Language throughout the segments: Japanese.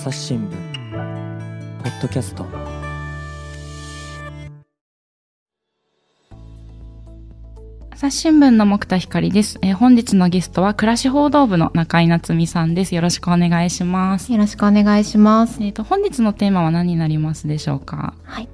朝日新聞ポッドキャスト朝日新聞の木田光です、えー本日のゲストは暮らし報道部の中井夏美さんです。よろしくお願いします。よろしくお願いします。えっ、と本日のテーマは何になりますでしょうか？はい。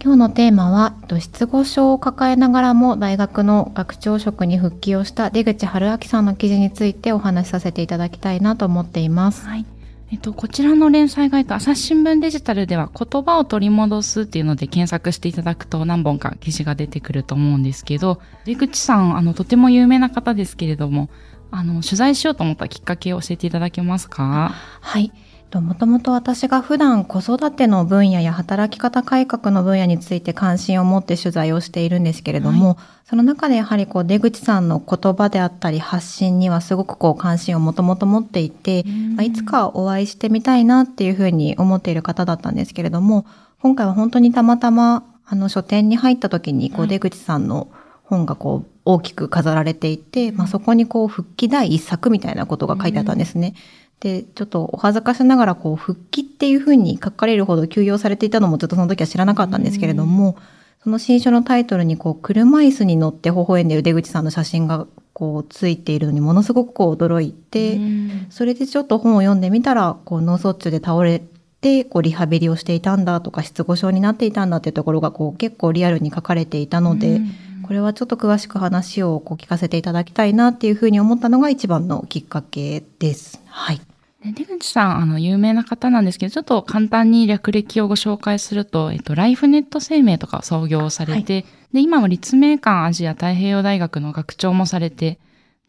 今日のテーマは、えっと失語症を抱えながらも大学の学長職に復帰をした出口春明さんの記事についてお話しさせていただきたいなと思っています。はい。えっ、とこちらの連載ガイド朝日新聞デジタルでは言葉を取り戻すっていうので検索していただくと何本か記事が出てくると思うんですけど、出口さんあのとても有名な方ですけれども、あの取材しようと思ったきっかけを教えていただけますか？はい。もともと私が普段子育ての分野や働き方改革の分野について関心を持って取材をしているんですけれども、その中でやはりこう出口さんの言葉であったり発信にはすごくこう関心をもともと持っていて、まあ、いつかお会いしてみたいなっていうふうに思っている方だったんですけれども、今回は本当にたまたまあの書店に入った時にこはい。う出口さんの本がこう大きく飾られていて、まあ、そこにこう復帰第一作みたいなことが書いてあったんですね。で、ちょっとお恥ずかしながらこう復帰っていうふうに書かれるほど休養されていたのもちょっとその時は知らなかったんですけれども、その新書のタイトルにこう車椅子に乗って微笑んでいる出口さんの写真がこうついているのにものすごくこう驚いて、うんそれでちょっと本を読んでみたら、こう脳卒中で倒れて、こうリハビリをしていたんだとか、失語症になっていたんだっていうところがこう結構リアルに書かれていたので、うんこれはちょっと詳しく話をこう聞かせていただきたいなっていうふうに思ったのが一番のきっかけです。はい。で出口さん、あの、有名な方なんですけど、ちょっと簡単に略歴をご紹介すると、えっと、ライフネット生命とかを創業されて、で、今は立命館アジア太平洋大学の学長もされて、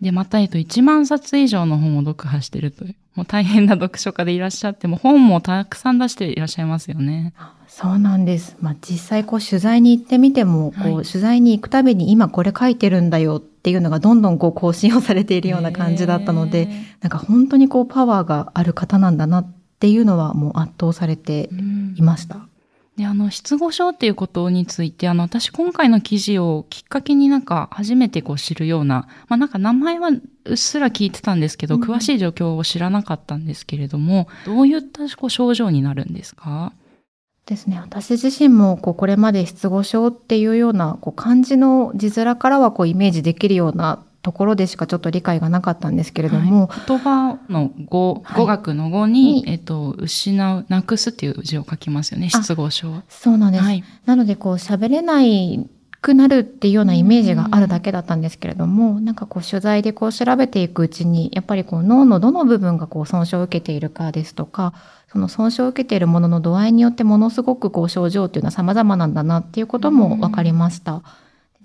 で、また、えっと、1万冊以上の本を読破してるという、もう大変な読書家でいらっしゃって、もう本もたくさん出していらっしゃいますよね。そうなんです。まあ、実際こう取材に行ってみても、こうはい取材に行くたびに今これ書いてるんだよっていうのがどんどんこう更新をされているような感じだったので、なんか本当にこうパワーがある方なんだなっていうのはもう圧倒されてうん。いました。で、あの、失語症っていうことについて、あの、私今回の記事をきっかけになんか初めてこう知るような、まあなんか名前はうっすら聞いてたんですけど、うん。詳しい状況を知らなかったんですけれども、どういったこう症状になるんですか？ですね。私自身もこうこれまで失語症っていうようなこう漢字の字面からはこうイメージできるようなところでしかちょっと理解がなかったんですけれども、言葉の語、はい語学の語に、にえっと、失う、なくすっていう字を書きますよね、あ失語症。そうなんです。はい。なのでこう喋れないくなるっていうようなイメージがあるだけだったんですけれども、なんかこう取材でこう調べていくうちにやっぱりこう脳のどの部分がこう損傷を受けているかですとかその損傷を受けているものの度合いによってものすごくこう症状っていうのは様々なんだなっていうことも分かりました。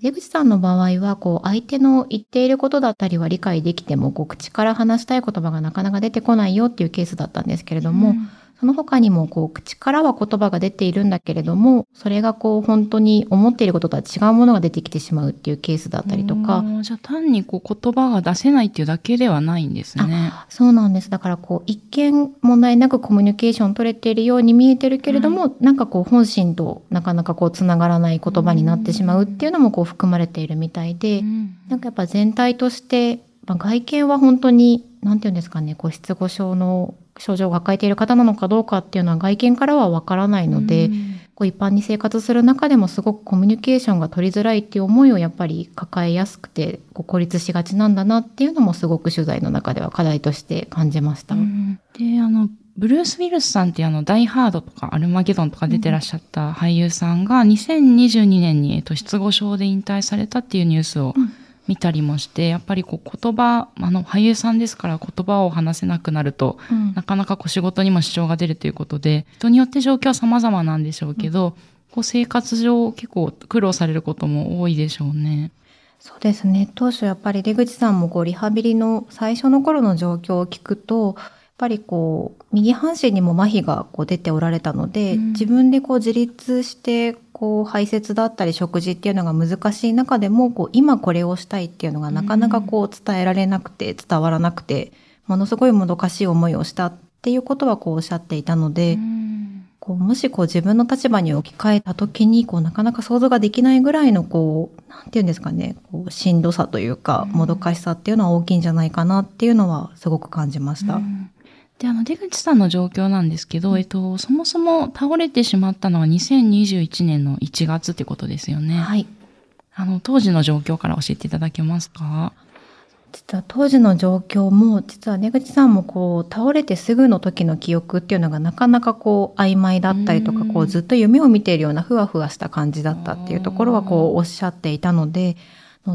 出口さんの場合はこう相手の言っていることだったりは理解できてもこう口から話したい言葉がなかなか出てこないよっていうケースだったんですけれども、うんその他にもこう口からは言葉が出ているんだけれども、それがこう本当に思っていることとは違うものが出てきてしまうっていうケースだったりとか、うんじゃあ単にこう言葉が出せないっていうだけではないんですね。そうなんです。だからこう一見問題なくコミュニケーション取れているように見えてるけれども、なんかこう本心となかなかこうつながらない言葉になってしまうっていうのもこう含まれているみたいで、うんなんかやっぱ全体として、まあ、外見は本当に、なんていうんですかね、こう失語症の症状を抱えている方なのかどうかっていうのは外見からはわからないので、うん。こう一般に生活する中でもすごくコミュニケーションが取りづらいっていう思いをやっぱり抱えやすくてこう孤立しがちなんだなっていうのもすごく取材の中では課題として感じました。うん。で、あの、ブルース・ウィルスさんっていうあの、ダイ・ハードとかアルマゲドンとか出てらっしゃった俳優さんが2022年に、えっと、失語症で引退されたっていうニュースをうん見たりもして、やっぱりこう言葉、あの、俳優さんですから言葉を話せなくなると、うん。なかなかこう仕事にも支障が出るということで、人によって状況は様々なんでしょうけど、こう生活上結構苦労されることも多いでしょうね。そうですね。当初やっぱり出口さんもこうリハビリの最初の頃の状況を聞くとやっぱりこう右半身にも麻痺がこう出ておられたので、うん。自分でこう自立してこう排泄だったり食事っていうのが難しい中でもこう今これをしたいっていうのがなかなかこう伝えられなくて伝わらなくてものすごいもどかしい思いをしたっていうことはこうおっしゃっていたので、うん。こうもしこう自分の立場に置き換えた時にこうなかなか想像ができないぐらいのこうなんていうんですかねこうしんどさというかうん。もどかしさっていうのは大きいんじゃないかなっていうのはすごく感じました。うんで、あの、出口さんの状況なんですけど、えっと、そもそも倒れてしまったのは2021年の1月ってことですよね。はい。あの、当時の状況から教えていただけますか？実は当時の状況も実は出口さんもこう倒れてすぐの時の記憶っていうのがなかなかこう曖昧だったりとかうんこうずっと夢を見ているようなふわふわした感じだったっていうところはこうおっしゃっていたので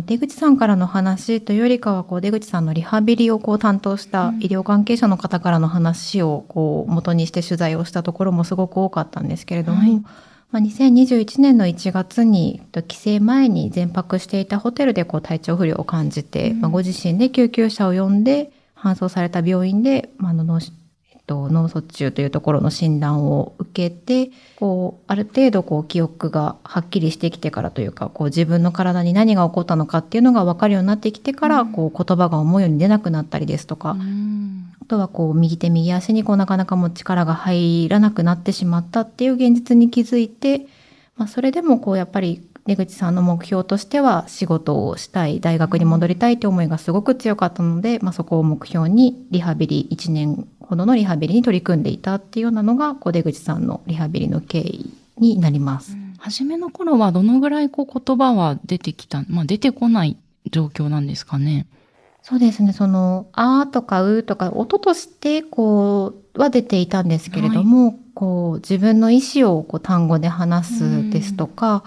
出口さんからの話というよりかはこう出口さんのリハビリをこう担当した医療関係者の方からの話をこう元にして取材をしたところもすごく多かったんですけれども、はい。まあ、2021年の1月にえっと帰省前に全泊していたホテルでこう体調不良を感じて、うん。まあ、ご自身で救急車を呼んで搬送された病院で、まあ、あの脳と脳卒中というところの診断を受けてこうある程度こう記憶がはっきりしてきてからというかこう自分の体に何が起こったのかっていうのが分かるようになってきてから、うん。こう言葉が思うように出なくなったりですとか、うん。あとはこう右手右足にこうなかなかもう力が入らなくなってしまったっていう現実に気づいて、まあ、それでもこうやっぱり出口さんの目標としては仕事をしたい大学に戻りたいという思いがすごく強かったので、まあ、そこを目標にリハビリ1年ほどのリハビリに取り組んでいたっていうようなのがこう出口さんのリハビリの経緯になります。初めの頃はどのぐらいこう言葉は出てきた、まあ出てこない状況なんですかね？そうですね。その、あーとかうーとか、音として、こう、は出ていたんですけれども、こう、自分の意思をこう単語で話すですとか、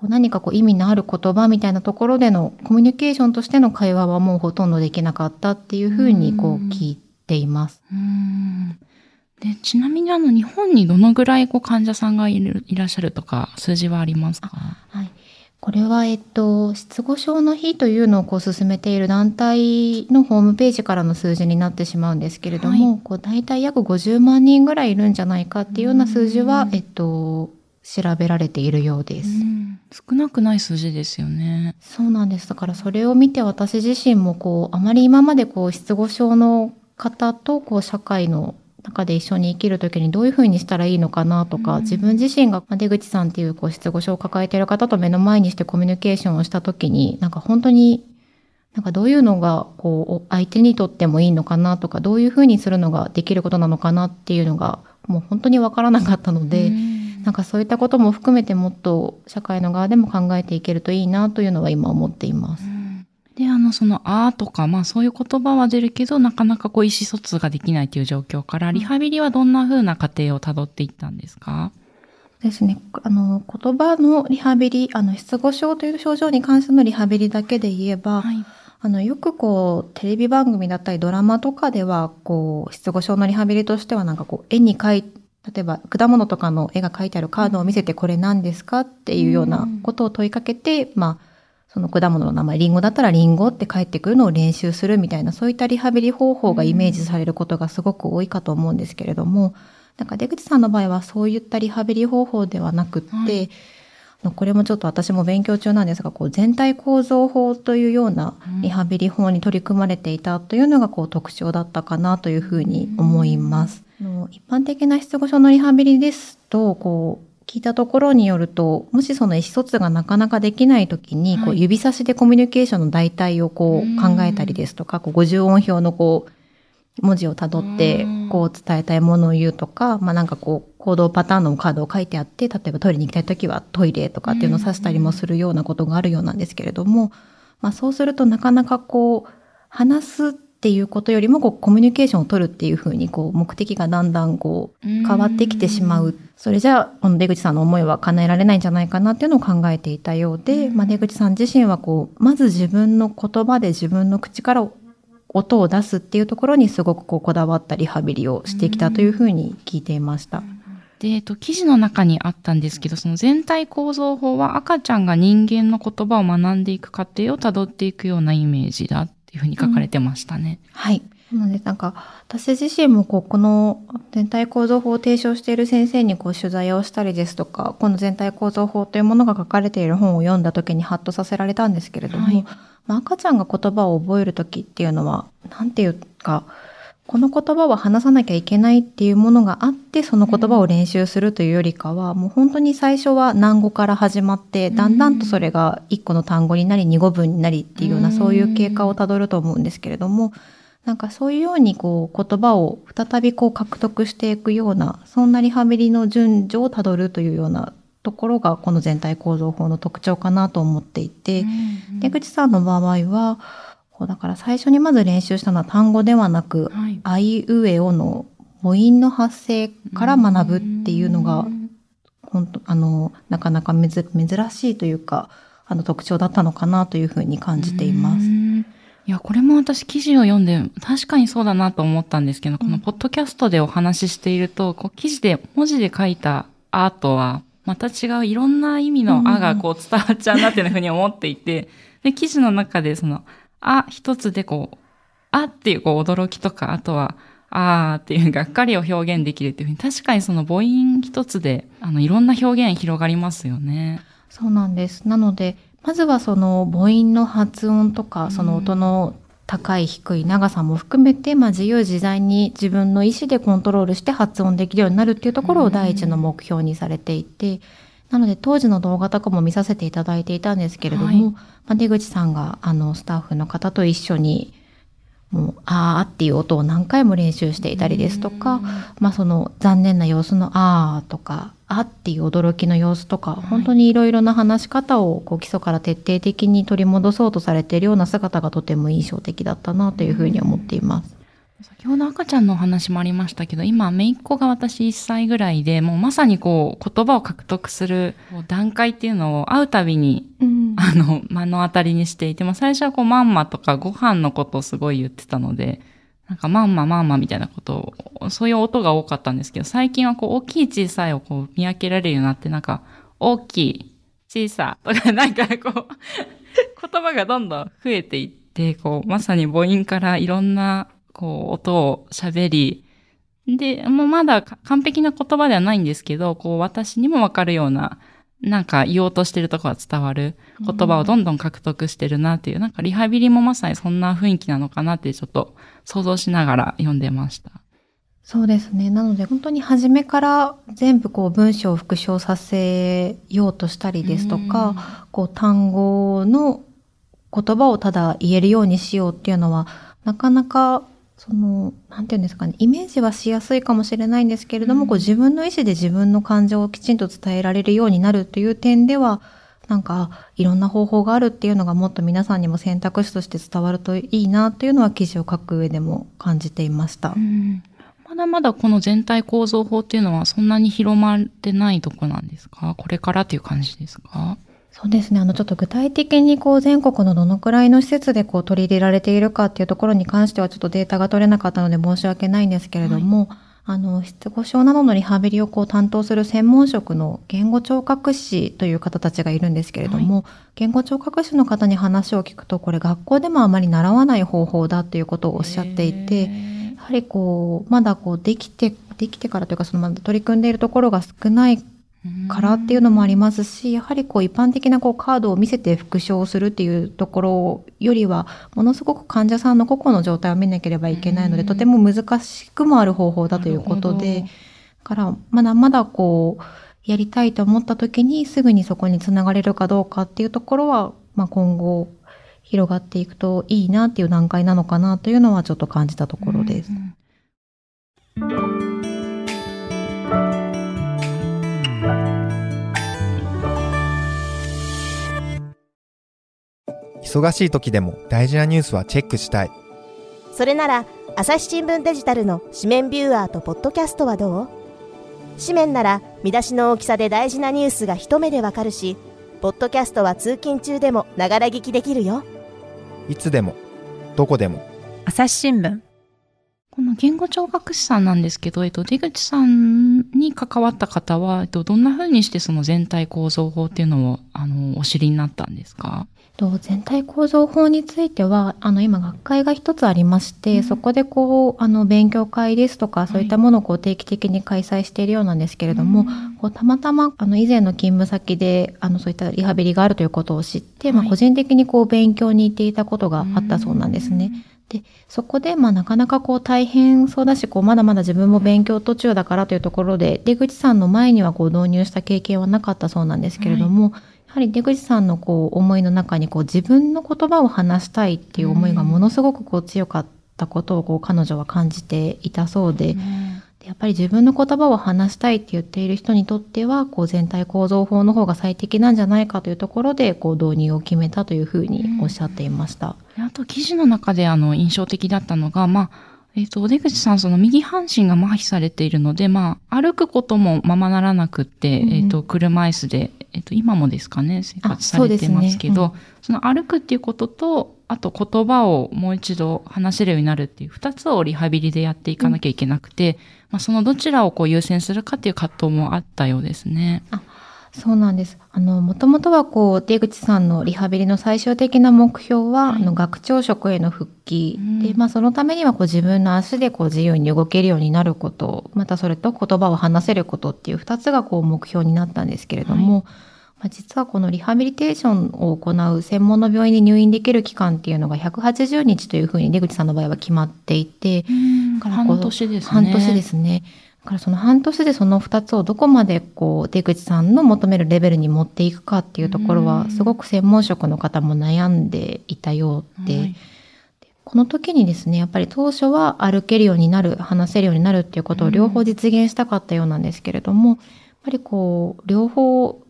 こう何かこう意味のある言葉みたいなところでのコミュニケーションとしての会話はもうほとんどできなかったっていうふうにこううん聞いています。うん。でちなみにあの日本にどのぐらいこう患者さんがいるいらっしゃるとか数字はありますか？はい。これは、えっと、失語症の日というのをこう進めている団体のホームページからの数字になってしまうんですけれども、はこう大体約50万人ぐらいいるんじゃないかっていうような数字はう、ん。えっと、調べられているようです。うん少なくない数字ですよね。そうなんです。だからそれを見て私自身もこう、あまり今までこう、失語症の方とこう、社会の中で一緒に生きるときにどういうふうにしたらいいのかなとか、うん自分自身がまあ出口さんっていうこう失語症を抱えている方と目の前にしてコミュニケーションをしたときに、なんか本当になんかどういうのがこう相手にとってもいいのかなとか、どういうふうにするのができることなのかなっていうのがもう本当にわからなかったので、うんなんかそういったことも含めてもっと社会の側でも考えていけるといいなというのは今思っています。で、あの、その、あーとか、まあそういう言葉は出るけど、なかなかこう意思疎通ができないという状況から、リハビリはどんな風な過程をたどっていったんですか？ですね。あの、言葉のリハビリ、あの、失語症という症状に関してのリハビリだけで言えば、はい。あの、よくこう、テレビ番組だったりドラマとかでは、こう、失語症のリハビリとしてはなんかこう、絵に描い例えば果物とかの絵が描いてあるカードを見せてこれ何ですかっていうようなことを問いかけて、まあ、その果物の名前、リンゴだったらリンゴって返ってくるのを練習するみたいな、そういったリハビリ方法がイメージされることがすごく多いかと思うんですけれども、なんか出口さんの場合はそういったリハビリ方法ではなくって、はい。これもちょっと私も勉強中なんですが、こう全体構造法というようなリハビリ法に取り組まれていたというのがこう特徴だったかなというふうに思います。あの一般的な失語症のリハビリですと、こう聞いたところによると、もしその意思疎通がなかなかできないときに、こはい。う指差しでコミュニケーションの代替をこう考えたりですとか、こう50音表のこう文字をたどってうん。こう伝えたいものを言うとか、まあなんかこう行動パターンのカードを書いてあって、例えばトイレに行きたいときはトイレとかっていうのを指したりもするようなことがあるようなんですけれども、まあそうするとなかなかこう話すっていうことよりもこうコミュニケーションを取るっていうふうにこう目的がだんだんこう変わってきてしまう。それじゃあ、この出口さんの思いは叶えられないんじゃないかなっていうのを考えていたようで、うんまあ出口さん自身はこう、まず自分の言葉で自分の口から音を出すっていうところにすごくこうこだわったリハビリをしてきたというふうに聞いていました。で、えっと、記事の中にあったんですけど、その全体構造法は赤ちゃんが人間の言葉を学んでいく過程をたどっていくようなイメージだっていうふうに書かれてましたね。はい。なので、なんか、私自身もこう、この全体構造法を提唱している先生にこう取材をしたりですとか、この全体構造法というものが書かれている本を読んだ時にハッとさせられたんですけれども、はいまあ、赤ちゃんが言葉を覚える時っていうのは、なんていうか、この言葉は話さなきゃいけないっていうものがあって、その言葉を練習するというよりかは、もう本当に最初は難語から始まって、だんだんとそれが一個の単語になり、二語文になりっていうような、うんそういう経過をたどると思うんですけれども、なんかそういうようにこう言葉を再びこう獲得していくような、そんなリハビリの順序をたどるというようなところがこの全体構造法の特徴かなと思っていて、出口さんの場合は、こうだから最初にまず練習したのは単語ではなく、はい。あいうえおの母音の発声から学ぶっていうのが、本当あの、なかなかめず珍しいというか、あの特徴だったのかなというふうに感じています。いや、これも私記事を読んで、確かにそうだなと思ったんですけど、このポッドキャストでお話ししていると、こう記事で文字で書いたアートは、また違ういろんな意味のあがこう伝わっちゃうなっていうふうに思っていて、で、記事の中でその、あ一つでこう、あっていうこう驚きとか、あとは、あーっていう がっかりを表現できるっていうふうに、確かにその母音一つで、あの、いろんな表現広がりますよね。そうなんです。なので、まずはその母音の発音とか、その音の高い低い長さも含めて、まあ自由自在に自分の意思でコントロールして発音できるようになるっていうところを第一の目標にされていて、なので当時の動画とかも見させていただいていたんですけれども、はい。まあ、出口さんがあのスタッフの方と一緒にもう、あーっていう音を何回も練習していたりですとか、まあその残念な様子のあーとか、あっていう驚きの様子とか、い。本当にいろいろな話し方をこう基礎から徹底的に取り戻そうとされているような姿がとても印象的だったなというふうに思っています。先ほど赤ちゃんのお話もありましたけど、今、姪っ子が私1歳ぐらいで、もうまさにこう、言葉を獲得する段階っていうのを会うたびに、うん。あの、目の当たりにしていて、まあ最初はこう、マンマとかご飯のことをすごい言ってたので、なんか、マンマ、マンマみたいなことを、そういう音が多かったんですけど、最近はこう、大きい小さいをこう、見分けられるようになって、なんか、大きい、小さとか、なんかこう、言葉がどんどん増えていって、こう、まさに母音からいろんな、こう、音を喋り、で、もうまだか完璧な言葉ではないんですけど、こう、私にもわかるような、なんか言おうとしてるところが伝わる言葉をどんどん獲得してるなっていう、なんかリハビリもまさにそんな雰囲気なのかなってちょっと想像しながら読んでました。そうですね。なので本当に初めから全部こう文章を復唱させようとしたりですとか、こう単語の言葉をただ言えるようにしようっていうのは、なかなかその、なんていうんですかね、イメージはしやすいかもしれないんですけれども、うん。こう自分の意思で自分の感情をきちんと伝えられるようになるという点では、なんか、いろんな方法があるっていうのがもっと皆さんにも選択肢として伝わるといいなというのは記事を書く上でも感じていました。うん。まだまだこの全体構造法っていうのはそんなに広まってないとこなんですか？これからっていう感じですか？そうですね。あの、ちょっと具体的にこう全国のどのくらいの施設でこう取り入れられているかっていうところに関してはちょっとデータが取れなかったので申し訳ないんですけれども、あの、失語症などのリハビリをこう担当する専門職の言語聴覚士という方たちがいるんですけれども、言語聴覚士の方に話を聞くと、これ学校でもあまり習わない方法だということをおっしゃっていて、やはりこう、まだこうできて、できてからというか、そのまだ取り組んでいるところが少ないからっていうのもありますし、やはりこう一般的なこうカードを見せて復唱するっていうところよりは、ものすごく患者さんの個々の状態を見なければいけないので、うん。とても難しくもある方法だということで、だからまだまだこう、やりたいと思った時にすぐにそこにつながれるかどうかっていうところは、まあ今後広がっていくといいなっていう段階なのかなというのはちょっと感じたところです。う。ん忙しい時でも大事なニュースはチェックしたい。それなら朝日新聞デジタルの紙面ビューアーとポッドキャストはどう？紙面なら見出しの大きさで大事なニュースが一目でわかるしポッドキャストは通勤中でもながら聞きできるよいつでも、どこでも。朝日新聞この言語聴覚士さんなんですけど、えっと、出口さんに関わった方は、えっと、どんな風にしてその全体構造法っていうのを、あの、お知りになったんですか？と全体構造法についてはあの今学会が一つありまして、うん。そこでこうあの勉強会ですとかそういったものをこう定期的に開催しているようなんですけれども、こうたまたまあの以前の勤務先であのそういったリハビリがあるということを知って、まあ、はい個人的にこう勉強に行っていたことがあったそうなんですね。でそこで、まあ、なかなかこう大変そうだしこうまだまだ自分も勉強途中だからというところで出口さんの前にはこう導入した経験はなかったそうなんですけれども、やはり出口さんのこう思いの中にこう自分の言葉を話したいっていう思いがものすごくこう強かったことをこう彼女は感じていたそうで、でやっぱり自分の言葉を話したいって言っている人にとっては、こう全体構造法の方が最適なんじゃないかというところで、こう導入を決めたというふうにおっしゃっていました。あと記事の中であの印象的だったのが、まあ、えっ、と、出口さん、その右半身が麻痺されているので、まあ、歩くこともままならなくって、うんえっ、と、車椅子で、えっ、と、今もですかね、生活されてますけど、あそうその歩くっていうことと、あと言葉をもう一度話せるようになるっていう二つをリハビリでやっていかなきゃいけなくて、まあ、そのどちらをこう優先するかっていう葛藤もあったようですね。そうなんです。あの、もともとはこう、出口さんのリハビリの最終的な目標は、はいあの、学長職への復帰。うんで、まあ、そのためにはこう、自分の足でこう、自由に動けるようになること、またそれと言葉を話せることっていう二つがこう、目標になったんですけれども、まあ、実はこのリハビリテーションを行う専門の病院に入院できる期間っていうのが180日というふうに出口さんの場合は決まっていて、半年ですね。半年ですね。だからその半年でその二つをどこまでこう出口さんの求めるレベルに持っていくかっていうところうん。はすごく専門職の方も悩んでいたようで、はい。この時にですねやっぱり当初は歩けるようになる話せるようになるっていうことを両方実現したかったようなんですけれども、やっぱりこう両方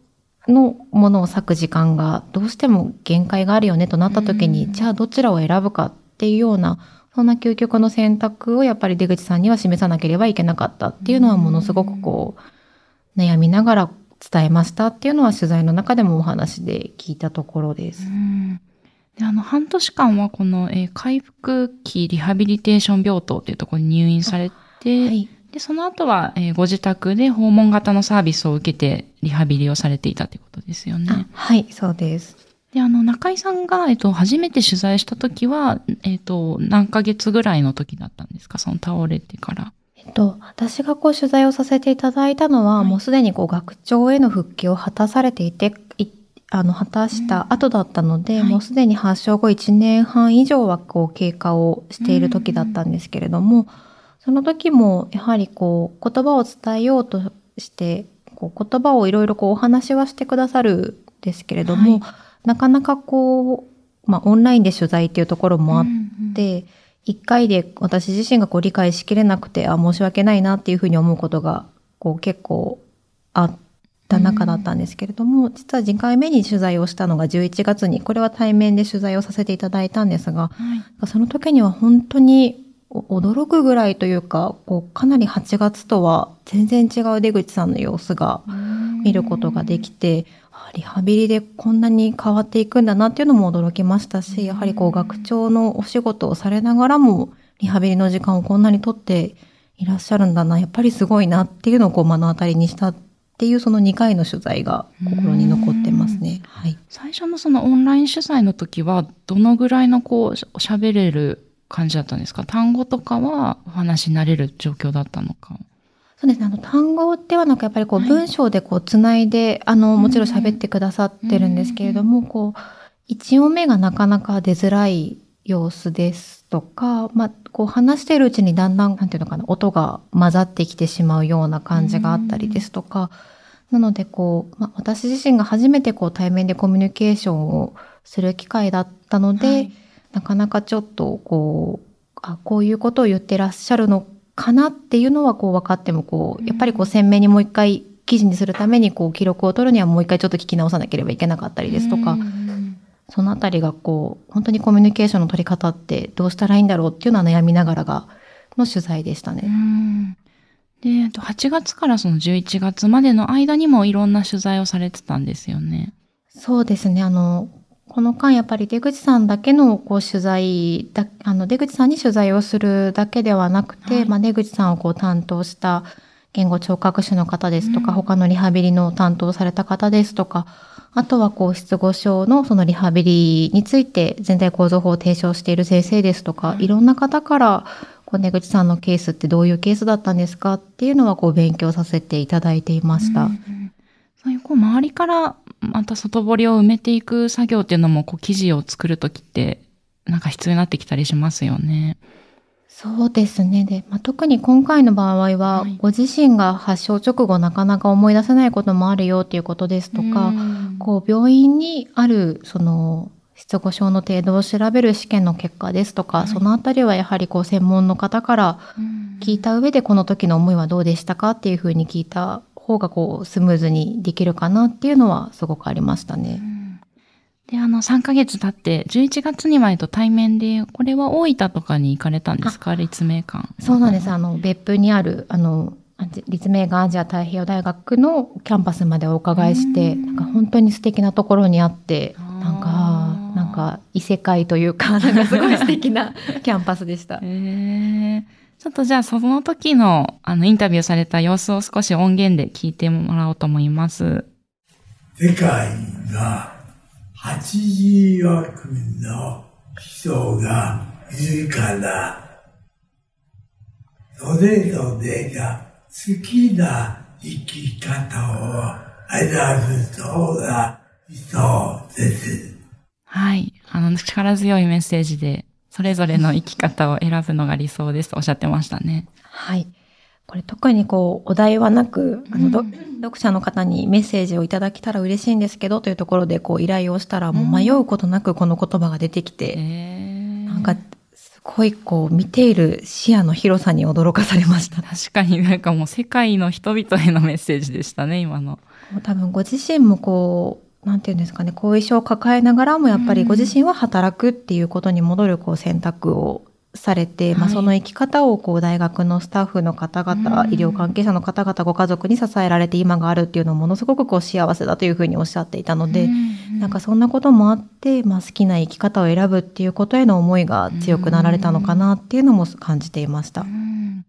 のものを割く時間がどうしても限界があるよねとなった時に、うん。じゃあどちらを選ぶかっていうようなそんな究極の選択をやっぱり出口さんには示さなければいけなかったっていうのはものすごくこう悩みながら伝えましたっていうのは取材の中でもお話で聞いたところです。うんであの、半年間はこの、えー回復期リハビリテーション病棟っていうところに入院されて、はい。で、その後は、えーご自宅で訪問型のサービスを受けてリハビリをされていたということですよあね。はい、そうです。で、あの、中井さんが、えっと、初めて取材した時は、えっと、何ヶ月ぐらいの時だったんですか？その倒れてから。えっと、私がこう取材をさせていただいたのは、はい。もうすでにこう学長への復帰を果たされていて、いあの、果たした後だったので、はい。もうすでに発症後1年半以上はこう経過をしている時だったんですけれども、その時もやはりこう言葉を伝えようとして、こう言葉をいろいろこうお話はしてくださるんですけれども、なかなかこう、まあオンラインで取材っていうところもあっうんで、一回で私自身がこう理解しきれなくて、あ、申し訳ないなっていうふうに思うことが、こう結構あった中だったんですけれども、実は次回目に取材をしたのが11月に、これは対面で取材をさせていただいたんですが、はい。その時には本当にお驚くぐらいというか、こうかなり8月とは全然違う出口さんの様子が見ることができて、あリハビリでこんなに変わっていくんだなっていうのも驚きましたし、やはりこう学長のお仕事をされながらも、リハビリの時間をこんなにとっていらっしゃるんだな、やっぱりすごいなっていうのをこう目の当たりにしたっていうその2回の取材が心に残ってますね。はい。最初のそのオンライン取材の時は、どのぐらいのこう、し喋れる感じだったんですか？単語とかはお話になれる状況だったのか？そうですね。あの、単語ではなく、やっぱりこう、はい。文章でこう、つないで、あの、もちろん喋ってくださってるんですけれども、こう、一音目がなかなか出づらい様子ですとか、まあ、こう、話しているうちにだんだん、なんていうのかな、音が混ざってきてしまうような感じがあったりですとか、なので、こう、まあ、私自身が初めてこう、対面でコミュニケーションをする機会だったので、はい。なかなかちょっとこう、あ、こういうことを言ってらっしゃるのかなっていうのはこう分かってもこう、やっぱりこう鮮明にもう一回記事にするためにこう記録を取るにはもう一回ちょっと聞き直さなければいけなかったりですとか、うんそのあたりがこう、本当にコミュニケーションの取り方ってどうしたらいいんだろうっていうのは悩みながらが、の取材でしたうね。んで、えっと8月からその11月までの間にもいろんな取材をされてたんですよね。そうですね。あの、この間やっぱり出口さんだけのこう取材だ、あの出口さんに取材をするだけではなくて、はい。まあ出口さんをこう担当した言語聴覚士の方ですとか、うん。他のリハビリの担当された方ですとか、あとはこう失語症のそのリハビリについて全体構造法を提唱している先生ですとか、はい。いろんな方からこう出口さんのケースってどういうケースだったんですかっていうのはこう勉強させていただいていました。うんうんそういうこう周りからまた外堀を埋めていく作業っていうのもこう記事を作るときってなんか必要になってきたりしますよね。そうですね。で、まあ、特に今回の場合は、はいご自身が発症直後なかなか思い出せないこともあるよっていうことですとか、うんこう病院にあるその失語症の程度を調べる試験の結果ですとか、はいそのあたりはやはりこう専門の方から聞いた上でこの時の思いはどうでしたかっていうふうに聞いた方がこうスムーズにできるかなっていうのはすごくありましたね。で、あの、3ヶ月経って、11月には、えっと、対面で、これは大分とかに行かれたんですか？立命館。そうなんです。あの、別府にある、あの、あ立命館アジア太平洋大学のキャンパスまでお伺いして、うんなんか本当に素敵なところにあって、なんか、なんか異世界というか、なんかすごい素敵な キャンパスでした。へえちょっとじゃあ、その時の、あの、インタビューされた様子を少し音源で聞いてもらおうと思います。世界には80億の人がいるから、それぞれが好きな生き方を選ぶそうな人です。はい。あの、力強いメッセージで、それぞれの生き方を選ぶのが理想ですとおっしゃってましたね。はい。これ特にこう、お題はなく、あの、どうん読者の方にメッセージをいただけたら嬉しいんですけど、というところでこう、依頼をしたら、もう迷うことなくこの言葉が出てきて、えなんか、すごいこう、見ている視野の広さに驚かされました。確かになんかもう世界の人々へのメッセージでしたね、今の。多分ご自身もこう、なんていうんですかね、後遺症を抱えながらもやっぱりご自身は働くっていうことに戻るこう選択をされて、まあはいその生き方をこう大学のスタッフの方々、うん。医療関係者の方々、ご家族に支えられて今があるっていうのをものすごくこう幸せだというふうにおっしゃっていたので、なんかそんなこともあって、まあ好きな生き方を選ぶっていうことへの思いが強くなられたのかなっていうのも感じていました。うん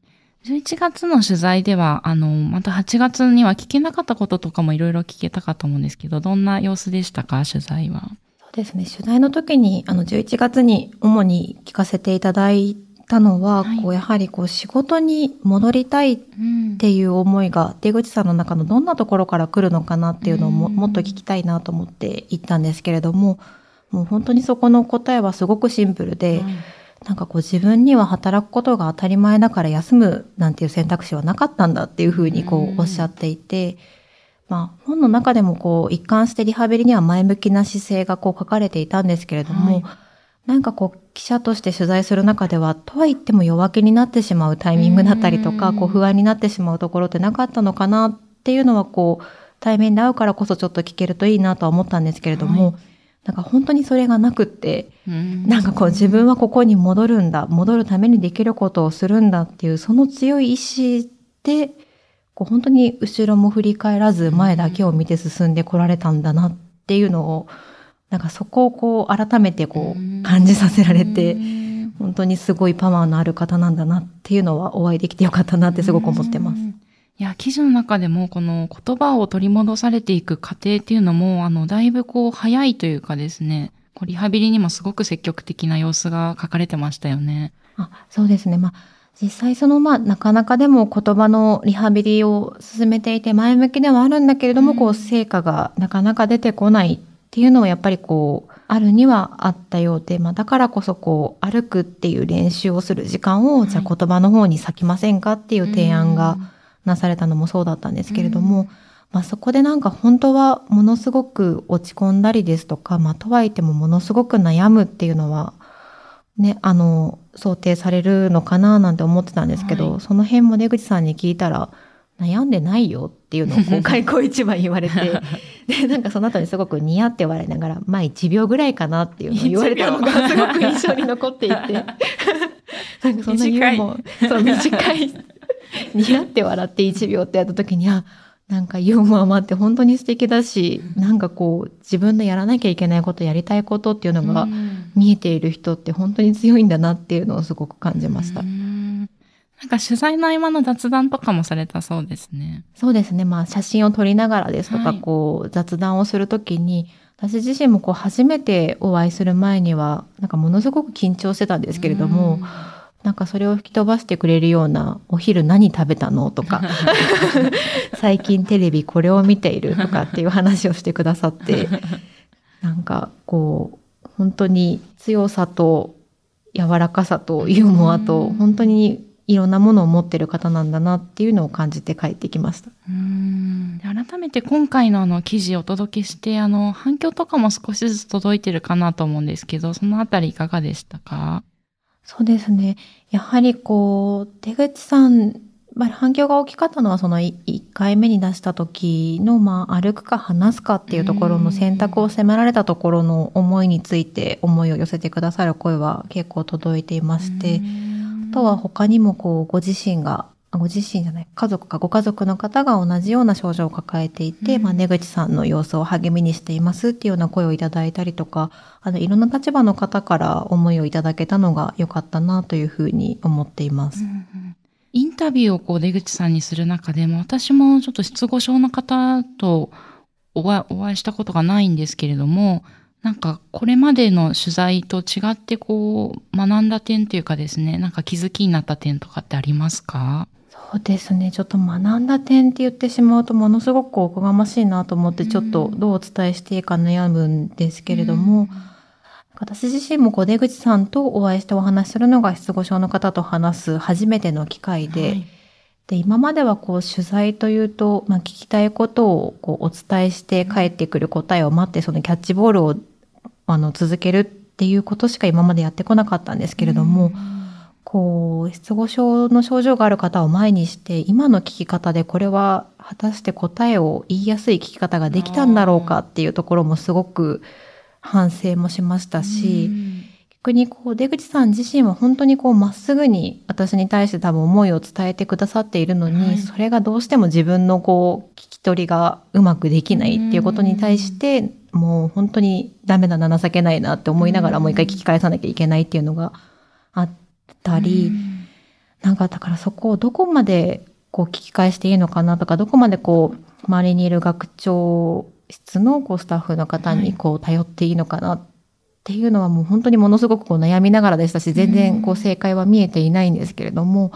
11月の取材では、あの、また8月には聞けなかったこととかもいろいろ聞けたかと思うんですけど、どんな様子でしたか、取材は？そうですね。取材の時に、あの、11月に主に聞かせていただいたのは、はいこう、やはりこう、仕事に戻りたいっうんていう思いが、出口さんの中のどんなところから来るのかなっていうのをもうんもっと聞きたいなと思って行ったんですけれども、もう本当にそこの答えはすごくシンプルで、はいなんかこう自分には働くことが当たり前だから休むなんていう選択肢はなかったんだっていうふうにこうおっしゃっていて、まあ本の中でもこう一貫してリハビリには前向きな姿勢がこう書かれていたんですけれども、はい。なんかこう記者として取材する中では、とは言っても弱気になってしまうタイミングだったりとか、うん。こう不安になってしまうところってなかったのかなっていうのはこう対面で会うからこそちょっと聞けるといいなとは思ったんですけれども、はなんか本当にそれがなくって、うん。なんかこう自分はここに戻るんだ、戻るためにできることをするんだっていう、その強い意志で、こう本当に後ろも振り返らず前だけを見て進んでこられたんだなっていうのを、なんかそこをこう改めてこう感じさせられてう、ん本当にすごいパワーのある方なんだなっていうのはお会いできてよかったなってすごく思ってます。うんいや、記事の中でも、この言葉を取り戻されていく過程っていうのも、あの、だいぶこう、早いというかですね、こうリハビリにもすごく積極的な様子が書かれてましたよね。あそうですね。まあ、実際その、まあ、なかなかでも言葉のリハビリを進めていて前向きではあるんだけれども、うんこう、成果がなかなか出てこないっていうのはやっぱりこう、あるにはあったようで、まあ、だからこそこう、歩くっていう練習をする時間を、はいじゃあ言葉の方に割きませんかっていう提案がなされたのもそうだったんですけれども、うん。まあ、そこでなんか本当はものすごく落ち込んだりですとか、まあ、とはいってもものすごく悩むっていうのは、ね、あの、想定されるのかななんて思ってたんですけど、はい。その辺も出口さんに聞いたら、悩んでないよっていうのを こう開口一番言われて、で、なんかその後にすごく似合って笑いながら、まあ1秒ぐらいかなっていうのを言われたのがすごく印象に残っていて、なんかそんなユーモア、そう短い、似合って笑って1秒ってやった時に、あ、なんかユーモアもあって本当に素敵だし、なんかこう自分のやらなきゃいけないこと、やりたいことっていうのがうん見えている人って本当に強いんだなっていうのをすごく感じましたう。んなんか取材の合間の雑談とかもされたそうですね。そうですね。まあ写真を撮りながらですとか、はいこう雑談をするときに、私自身もこう初めてお会いする前には、なんかものすごく緊張してたんですけれども、なんかそれを吹き飛ばしてくれるような、お昼何食べたのとか、最近テレビこれを見ているとかっていう話をしてくださって、なんかこう、本当に強さと柔らかさとユーモアとうん。本当にいろんなものを持ってる方なんだなっていうのを感じて帰ってきました。うん。で改めて今回のあの記事をお届けして、あの反響とかも少しずつ届いてるかなと思うんですけど、そのあたりいかがでしたか？そうですね。やはりこう、出口さん、まあ、反響が大きかったのは、その1回目に出した時の、まあ、歩くか話すかっていうところの選択を迫られたところの思いについて思いを寄せてくださる声は結構届いていまして、あとは他にもこう、ご自身が、あご自身じゃない、家族かご家族の方が同じような症状を抱えていて、うん。まあ、出口さんの様子を励みにしていますっていうような声をいただいたりとか、あの、いろんな立場の方から思いをいただけたのが良かったなというふうに思っています。うんうんインタビューをこう出口さんにする中でも、私もちょっと失語症の方とお会いお会いしたことがないんですけれども、なんかこれまでの取材と違ってこう学んだ点というかですね、なんか気づきになった点とかってありますか？そうですね。ちょっと学んだ点って言ってしまうとものすごくおこがましいなと思って、ちょっとどうお伝えしていいか悩むんですけれども、私自身もこう出口さんとお会いしてお話しするのが失語症の方と話す初めての機会で、はい。で今まではこう取材というと、まあ、聞きたいことをこうお伝えして帰ってくる答えを待ってそのキャッチボールをあの続けるっていうことしか今までやってこなかったんですけれども、こう失語症の症状がある方を前にして今の聞き方でこれは果たして答えを言いやすい聞き方ができたんだろうかっていうところもすごく反省もしましたし、逆にこう出口さん自身は本当にこうまっすぐに私に対して多分思いを伝えてくださっているのに、はい。それがどうしても自分のこう聞き取りがうまくできないっていうことに対して、もう本当にダメだな情けないなって思いながらもう一回聞き返さなきゃいけないっていうのがあったり、なんかだからそこをどこまでこう聞き返していいのかなとか、どこまでこう周りにいる学長室のこうスタッフの方にこう頼っていいのかなっていうのはもう本当にものすごくこう悩みながらでしたし、全然こう正解は見えていないんですけれども、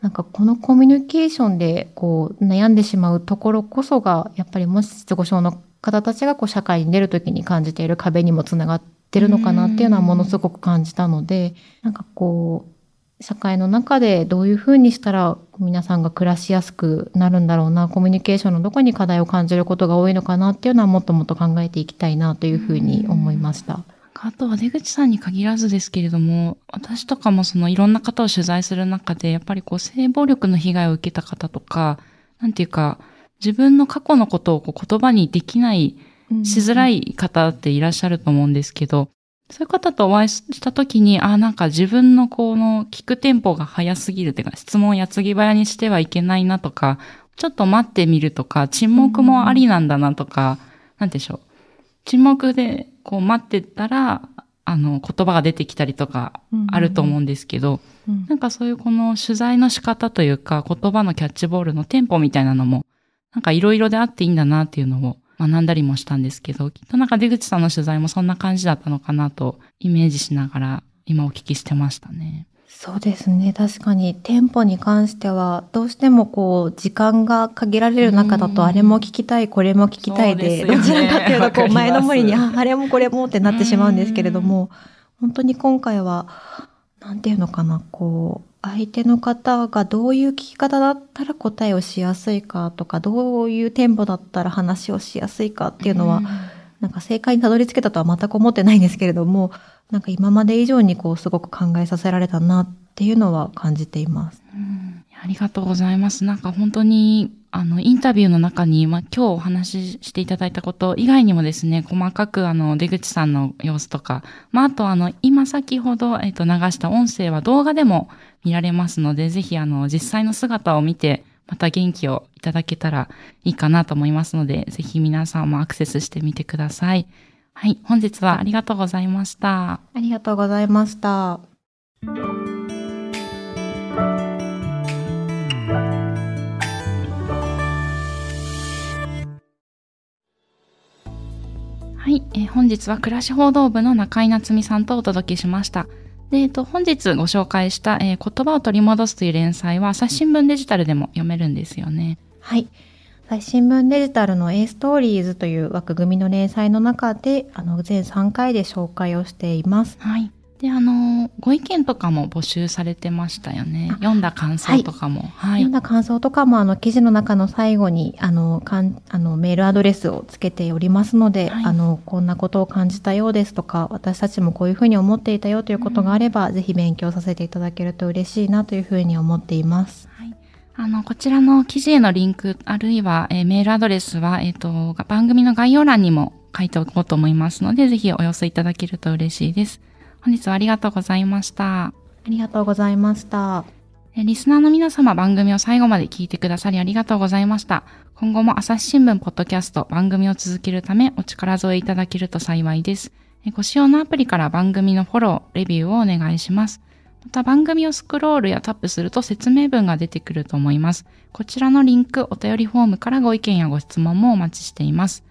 なんかこのコミュニケーションでこう悩んでしまうところこそが、やっぱりもし失語症の方たちがこう社会に出るときに感じている壁にもつながってるのかなっていうのはものすごく感じたので、なんかこう、社会の中でどういうふうにしたら皆さんが暮らしやすくなるんだろうな、コミュニケーションのどこに課題を感じることが多いのかなっていうのはもっともっと考えていきたいなというふうに思いました。あとは出口さんに限らずですけれども、私とかもそのいろんな方を取材する中で、やっぱりこう性暴力の被害を受けた方とか、なんていうか、自分の過去のことをこう言葉にできない、しづらい方っていらっしゃると思うんですけど、そういう方とお会いしたときに、あ、なんか自分のこの聞くテンポが早すぎるっていうか、質問を矢継ぎ早にしてはいけないなとか、ちょっと待ってみるとか、沈黙もありなんだなとか、なんでしょう。沈黙でこう待ってたら、あの、言葉が出てきたりとかあると思うんですけど、なんかそういうこの取材の仕方というか、言葉のキャッチボールのテンポみたいなのも、なんかいろいろであっていいんだなっていうのを学んだりもしたんですけど、きっとなんか出口さんの取材もそんな感じだったのかなとイメージしながら今お聞きしてましたね。そうですね。確かに、テンポに関しては、どうしてもこう、時間が限られる中だと、うんあれも聞きたい、これも聞きたいで、どちらかというと、こう、前の森に、あ、あれもこれもってなってしまうんですけれども、本当に今回は、なんていうのかな、こう、相手の方がどういう聞き方だったら答えをしやすいかとか、どういうテンポだったら話をしやすいかっていうのは、なんか正解にたどり着けたとは全く思ってないんですけれども、なんか今まで以上にこうすごく考えさせられたなっていうのは感じています。うんありがとうございます。なんか本当に、あの、インタビューの中に、まあ、今日お話ししていただいたこと以外にもですね、細かく、あの、出口さんの様子とか、まあ、あと、あの、今先ほど、えっと、流した音声は動画でも見られますので、ぜひ、あの、実際の姿を見て、また元気をいただけたらいいかなと思いますので、ぜひ皆さんもアクセスしてみてください。はい、本日はありがとうございました。ありがとうございました。はい、えー本日は暮らし報道部の中井夏美さんとお届けしました。で、えっと、本日ご紹介した、えー言葉を取り戻すという連載は朝日新聞デジタルでも読めるんですよね。はい。朝日新聞デジタルの A ストーリーズという枠組みの連載の中で、あの、全3回で紹介をしています。はい。で、あの、ご意見とかも募集されてましたよね。読んだ感想とかも。はい。読んだ感想とかも、あの、記事の中の最後に、あの、かん、あの、メールアドレスをつけておりますので、はいあの、こんなことを感じたようですとか、私たちもこういうふうに思っていたよということがあれば、ぜひ勉強させていただけると嬉しいなというふうに思っています。はい。あの、こちらの記事へのリンク、あるいは、えーメールアドレスは、えっ、と、番組の概要欄にも書いておこうと思いますので、ぜひお寄せいただけると嬉しいです。本日はありがとうございました。ありがとうございました。えーリスナーの皆様番組を最後まで聞いてくださりありがとうございました。今後も朝日新聞ポッドキャスト番組を続けるためお力添えいただけると幸いです。えーご使用のアプリから番組のフォロー、レビューをお願いします。また番組をスクロールやタップすると説明文が出てくると思います。こちらのリンク、お便りフォームからご意見やご質問もお待ちしています。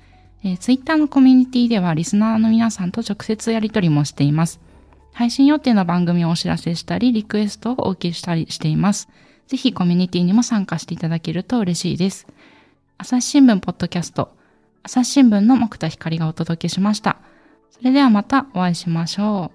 えー、Twitter のコミュニティではリスナーの皆さんと直接やり取りもしています。配信予定の番組をお知らせしたり、リクエストをお受けしたりしています。ぜひコミュニティにも参加していただけると嬉しいです。朝日新聞ポッドキャスト、朝日新聞の木田光がお届けしました。それではまたお会いしましょう。